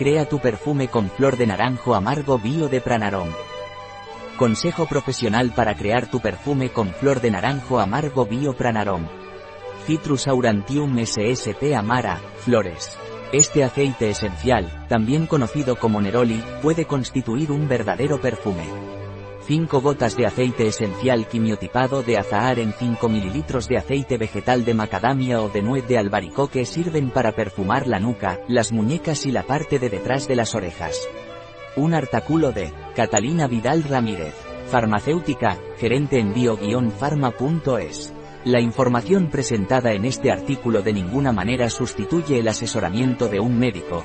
Crea tu perfume con flor de naranjo amargo bio de Pranarom. Consejo profesional para crear tu perfume con flor de naranjo amargo bio Pranarom. Citrus aurantium SSP Amara, flores. Este aceite esencial, también conocido como neroli, puede constituir un verdadero perfume. 5 gotas de aceite esencial quimiotipado de azahar en 5 ml de aceite vegetal de macadamia o de nuez de albaricoque sirven para perfumar la nuca, las muñecas y la parte de detrás de las orejas. Un artículo de Catalina Vidal Ramírez, farmacéutica, gerente en bio-pharma.es. La información presentada en este artículo de ninguna manera sustituye el asesoramiento de un médico,